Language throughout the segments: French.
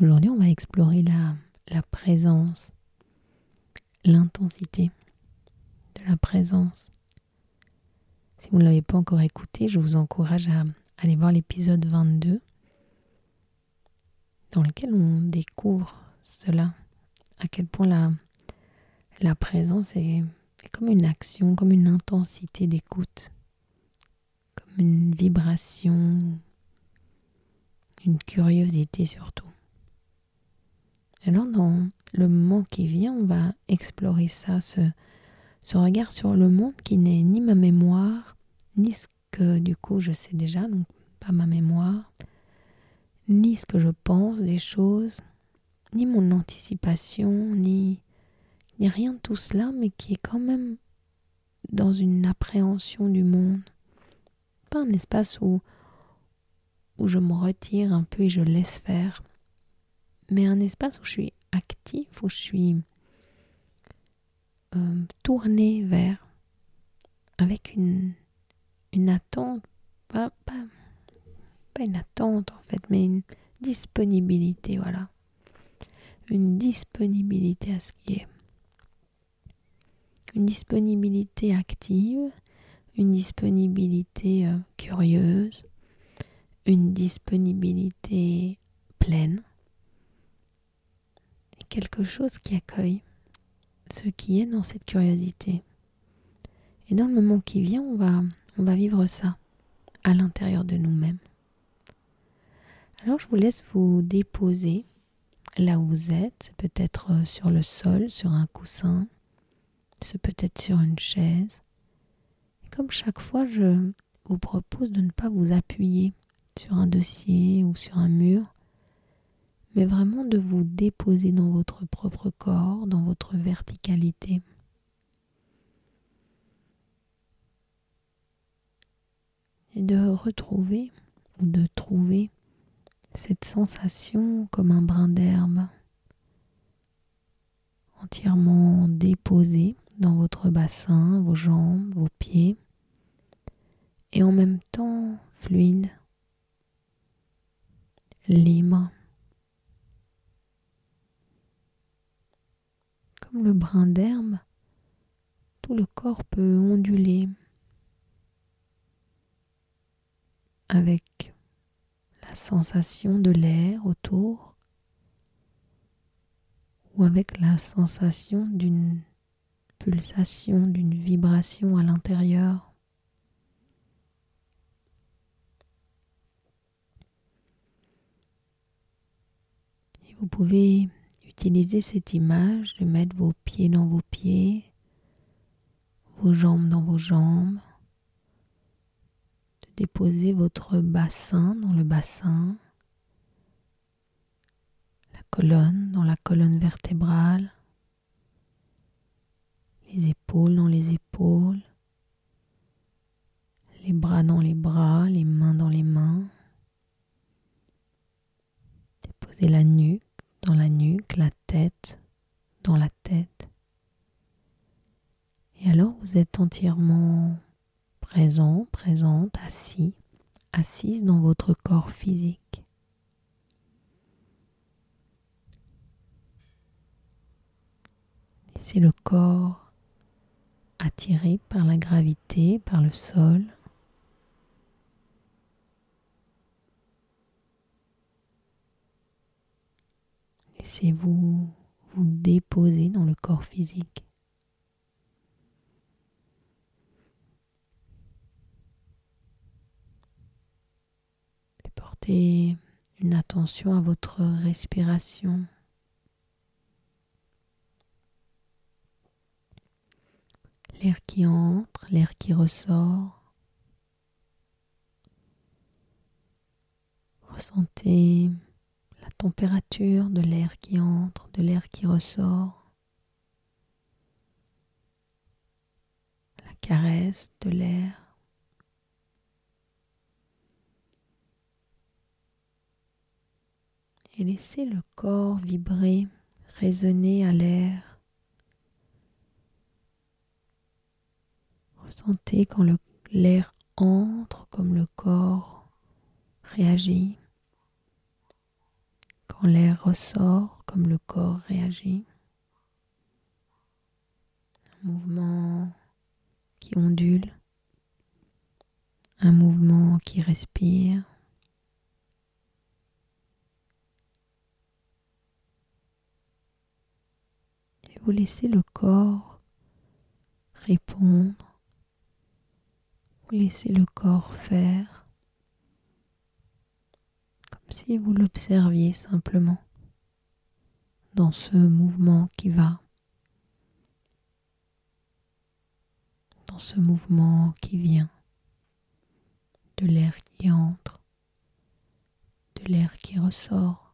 Aujourd'hui, on va explorer la, présence, l'intensité de la présence. Si vous ne l'avez pas encore écouté, je vous encourage à aller voir l'épisode 22 dans lequel on découvre cela, à quel point la, présence est comme une action, comme une intensité d'écoute, comme une vibration, une curiosité surtout. Alors dans le moment qui vient, on va explorer ça, ce, ce regard sur le monde qui n'est ni ma mémoire, ni ce que du coup je sais déjà, donc pas ma mémoire, ni ce que je pense des choses, ni mon anticipation, ni, rien de tout cela, mais qui est quand même dans une appréhension du monde. Pas un espace où, où je me retire un peu et je laisse faire, mais un espace où je suis actif, où je suis euh, tournée vers, avec une, une attente, pas, pas, une attente en fait, mais une disponibilité, voilà. Une disponibilité à ce qui est. Une disponibilité active, une disponibilité euh, curieuse, une disponibilité pleine, quelque chose qui accueille ce qui est dans cette curiosité. Et dans le moment qui vient, on va, vivre ça à l'intérieur de nous-mêmes. Alors je vous laisse vous déposer là où vous êtes, peut-être euh, sur le sol, sur un coussin, c'est peut-être sur une chaise. Et comme chaque fois, je vous propose de ne pas vous appuyer sur un dossier ou sur un mur, mais vraiment de vous déposer dans votre propre corps, dans votre verticalité. Et de retrouver ou de trouver cette sensation comme un brin d'herbe entièrement déposé dans votre bassin, vos jambes, vos pieds, et en même temps fluide, libre. Le brin d'herbe, tout le corps peut onduler avec la sensation de l'air autour ou avec la sensation d'une pulsation, d'une vibration à l'intérieur. Et vous pouvez utiliser cette image de mettre vos pieds dans vos pieds, vos jambes dans vos jambes, de déposer votre bassin dans le bassin, la colonne dans la colonne vertébrale, les épaules dans les épaules, les bras dans les bras, les mains dans les mains. Déposez la nuque dans la nuque, la tête dans la tête. Et alors vous êtes entièrement présent, présente, assis, assise dans votre corps physique. C'est le corps attiré par la gravité, par le sol. Laissez-vous vous déposer dans le corps physique. Portez une attention à votre respiration. L'air qui entre, l'air qui ressort. Ressentez de l'air qui entre, de l'air qui ressort. La caresse de l'air. Et laissez le corps vibrer, résonner à l'air. Ressentez quand l'air entre comme le corps réagit, quand l'air ressort comme le corps réagit. Un mouvement qui ondule, un mouvement qui respire. Et vous laissez le corps répondre vous laissez le corps faire si vous l'observiez simplement dans ce mouvement qui va, dans ce mouvement qui vient, de l'air qui entre, de l'air qui ressort.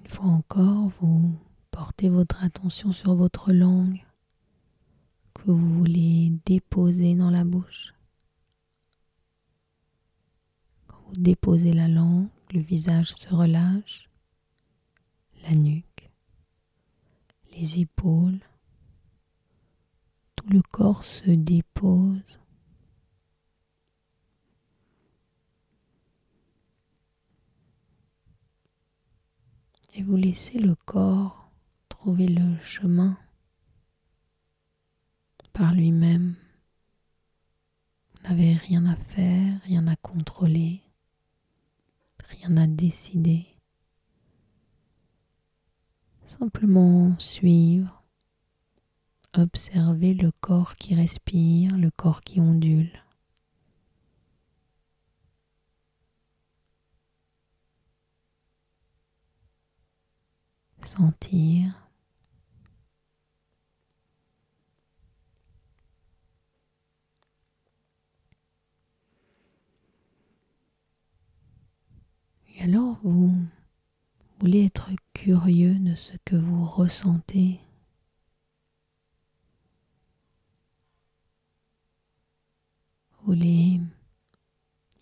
Une fois encore, vous Portez votre attention sur votre langue vous voulez déposer dans la bouche. Quand vous déposez la langue, le visage se relâche, la nuque, les épaules, tout le corps se dépose. Et vous laissez le corps trouver le chemin par lui-même. N'avez rien à faire, rien à contrôler, rien à décider. Simplement suivre, observer le corps qui respire, le corps qui ondule. Sentir Et alors vous voulez être curieux de ce que vous ressentez? Vous voulez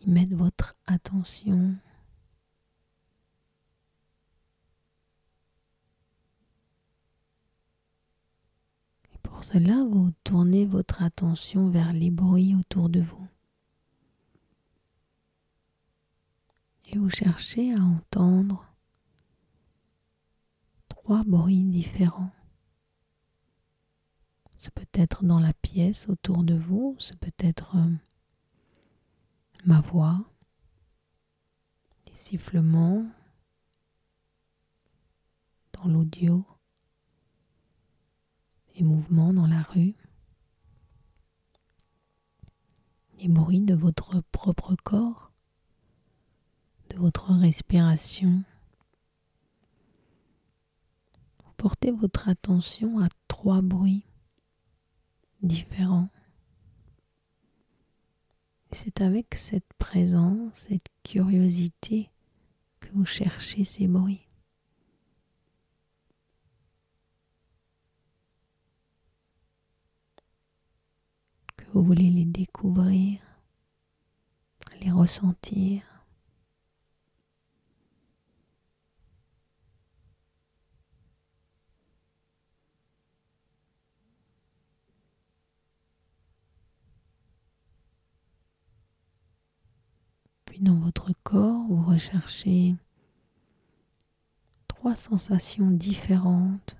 y mettre votre attention? Et pour cela, vous tournez votre attention vers les bruits autour de vous. Et vous cherchez à entendre trois bruits différents. Ce peut être dans la pièce autour de vous, ce peut être euh, ma voix, des sifflements dans l'audio, des mouvements dans la rue, des bruits de votre propre corps votre respiration. Portez votre attention à trois bruits différents. C'est avec cette présence, cette curiosité que vous cherchez ces bruits. Que vous voulez les découvrir, les ressentir. Dans votre corps, vous recherchez trois sensations différentes.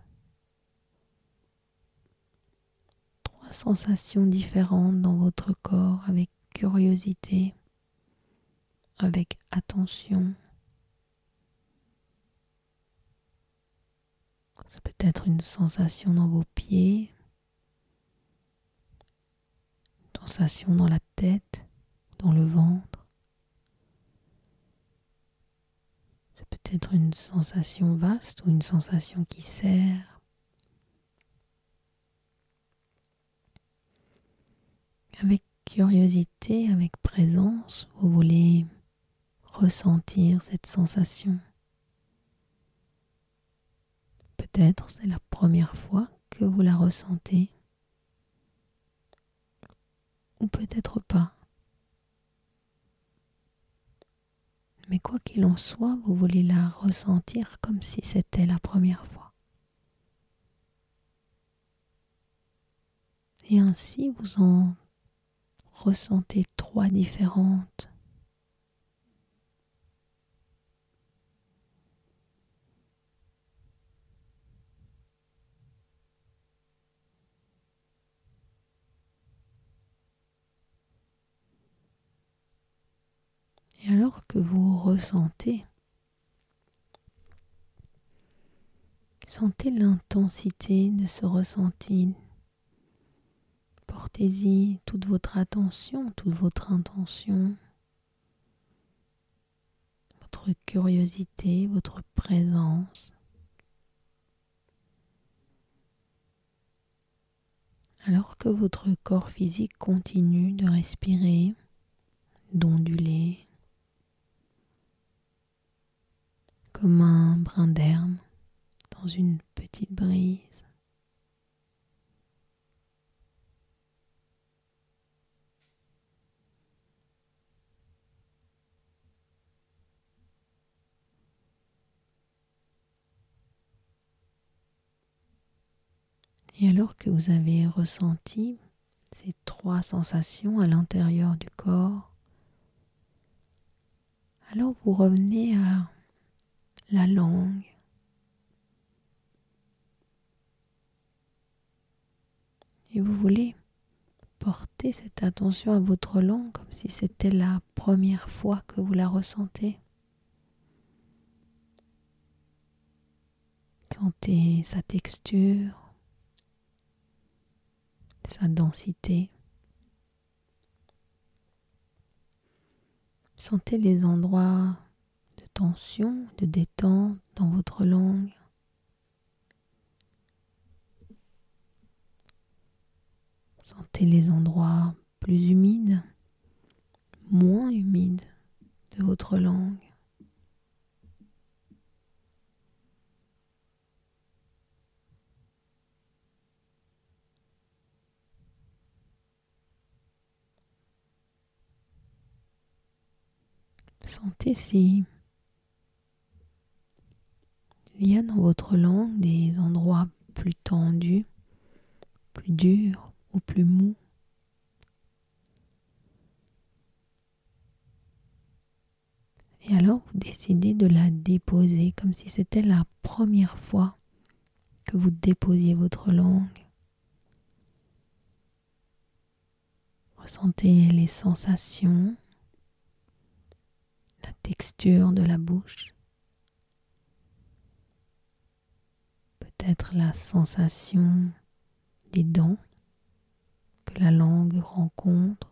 Trois sensations différentes dans votre corps avec curiosité, avec attention. Ça peut être une sensation dans vos pieds, une sensation dans la tête, dans le ventre. Peut-être une sensation vaste ou une sensation qui serre. Avec curiosité, avec présence, vous voulez ressentir cette sensation. Peut-être c'est la première fois que vous la ressentez, ou peut-être pas. Mais quoi qu'il en soit, vous voulez la ressentir comme si c'était la première fois. Et ainsi, vous en ressentez trois différentes. Que vous ressentez, sentez l'intensité de ce ressenti. Portez-y toute votre attention, toute votre intention, votre curiosité, votre présence. Alors que votre corps physique continue de respirer, d'onduler, comme un brin d'herbe dans une petite brise. Et alors que vous avez ressenti ces trois sensations à l'intérieur du corps, alors vous revenez à la langue. Et vous voulez porter cette attention à votre langue comme si c'était la première fois que vous la ressentez? Sentez sa texture, sa densité. Sentez les endroits tension, de détente dans votre langue. Sentez les endroits plus humides, moins humides de votre langue. Sentez si il y a dans votre langue des endroits plus tendus, plus durs ou plus mous? Et alors vous décidez de la déposer comme si c'était la première fois que vous déposiez votre langue. Ressentez les sensations la texture de la bouche, la sensation des dents que la langue rencontre,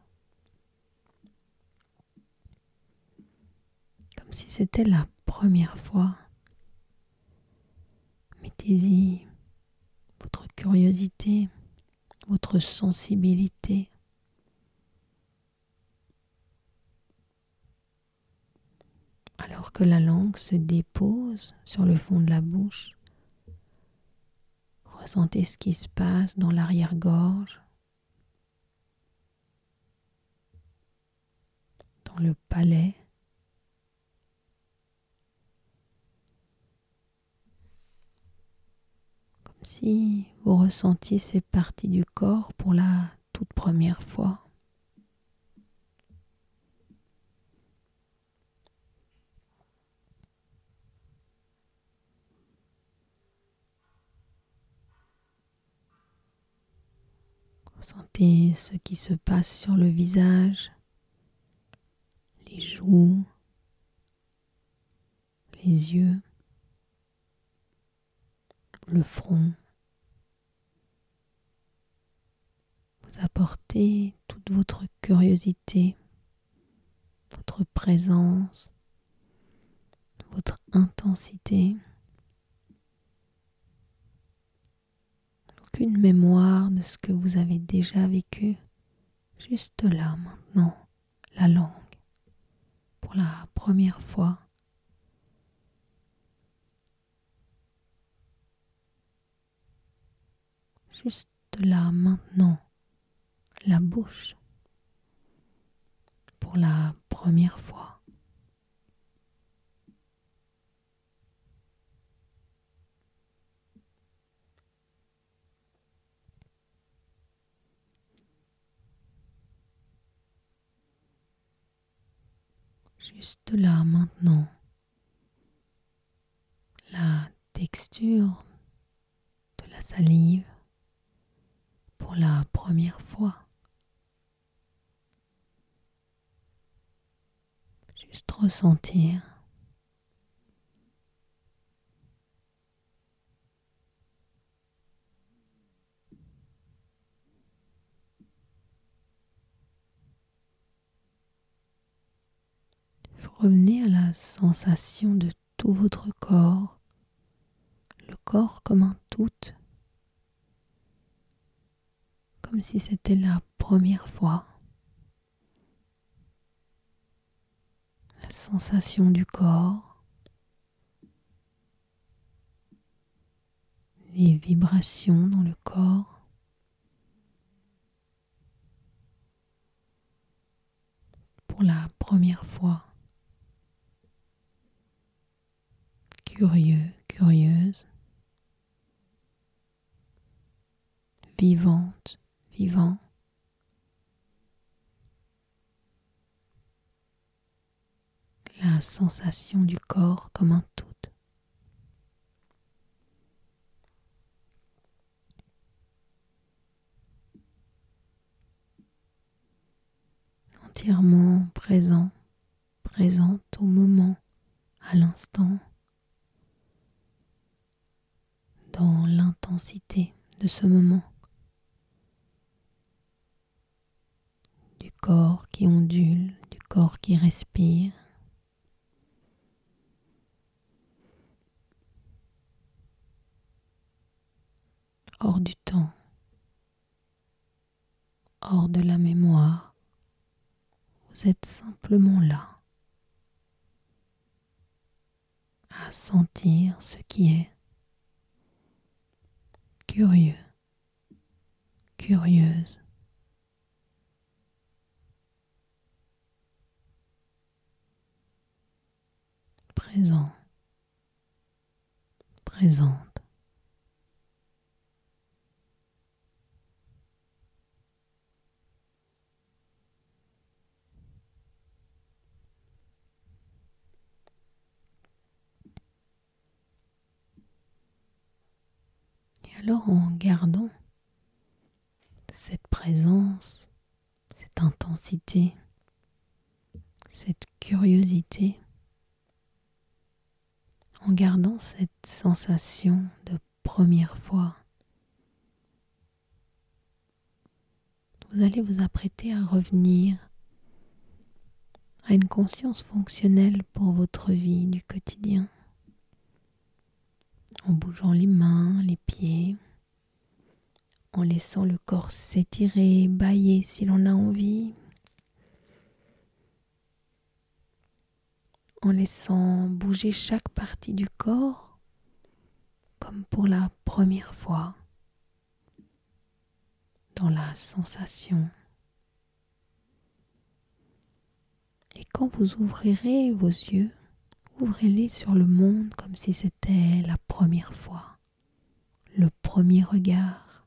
comme si c'était la première fois. Mettez-y votre curiosité, votre sensibilité. alors que la langue se dépose sur le fond de la bouche. Ressentez ce qui se passe dans l'arrière-gorge, dans le palais. Comme si vous ressentiez ces parties du corps pour la toute première fois. Sentez ce qui se passe sur le visage, les joues, les yeux, le front. Vous apportez toute votre curiosité, votre présence, votre intensité. Aucune mémoire de ce que vous avez déjà vécu juste là maintenant, la langue, pour la première fois. Juste là maintenant, la bouche, pour la première fois. Juste là maintenant la texture de la salive pour la première fois. Juste ressentir. Revenez à la sensation de tout votre corps, le corps comme un tout, comme si c'était la première fois. La sensation du corps, les vibrations dans le corps. Pour la première fois. Curieux, curieuse, vivante, vivant. La sensation du corps comme un tout. entièrement présent, présente au moment, à l'instant. Dans l'intensité de ce moment. Du corps qui ondule, du corps qui respire. Hors du temps, hors de la mémoire, vous êtes simplement là, à sentir ce qui est curieux, curieuse. Présent, présente. Alors en gardant cette présence, cette intensité, cette curiosité, en gardant cette sensation de première fois, vous allez vous apprêter à revenir à une conscience fonctionnelle pour votre vie du quotidien en bougeant les mains, les pieds, en laissant le corps s'étirer, bailler si l'on a envie, en laissant bouger chaque partie du corps comme pour la première fois, dans la sensation. Et quand vous ouvrirez vos yeux, Ouvrez-les sur le monde comme si c'était la première fois, le premier regard.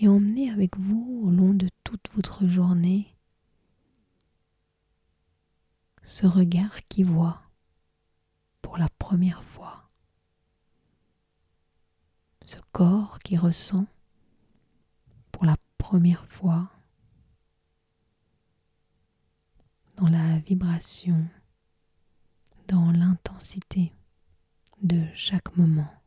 Et emmenez avec vous au long de toute votre journée ce regard qui voit pour la première fois, ce corps qui ressent pour la première fois dans la vibration, dans l'intensité de chaque moment.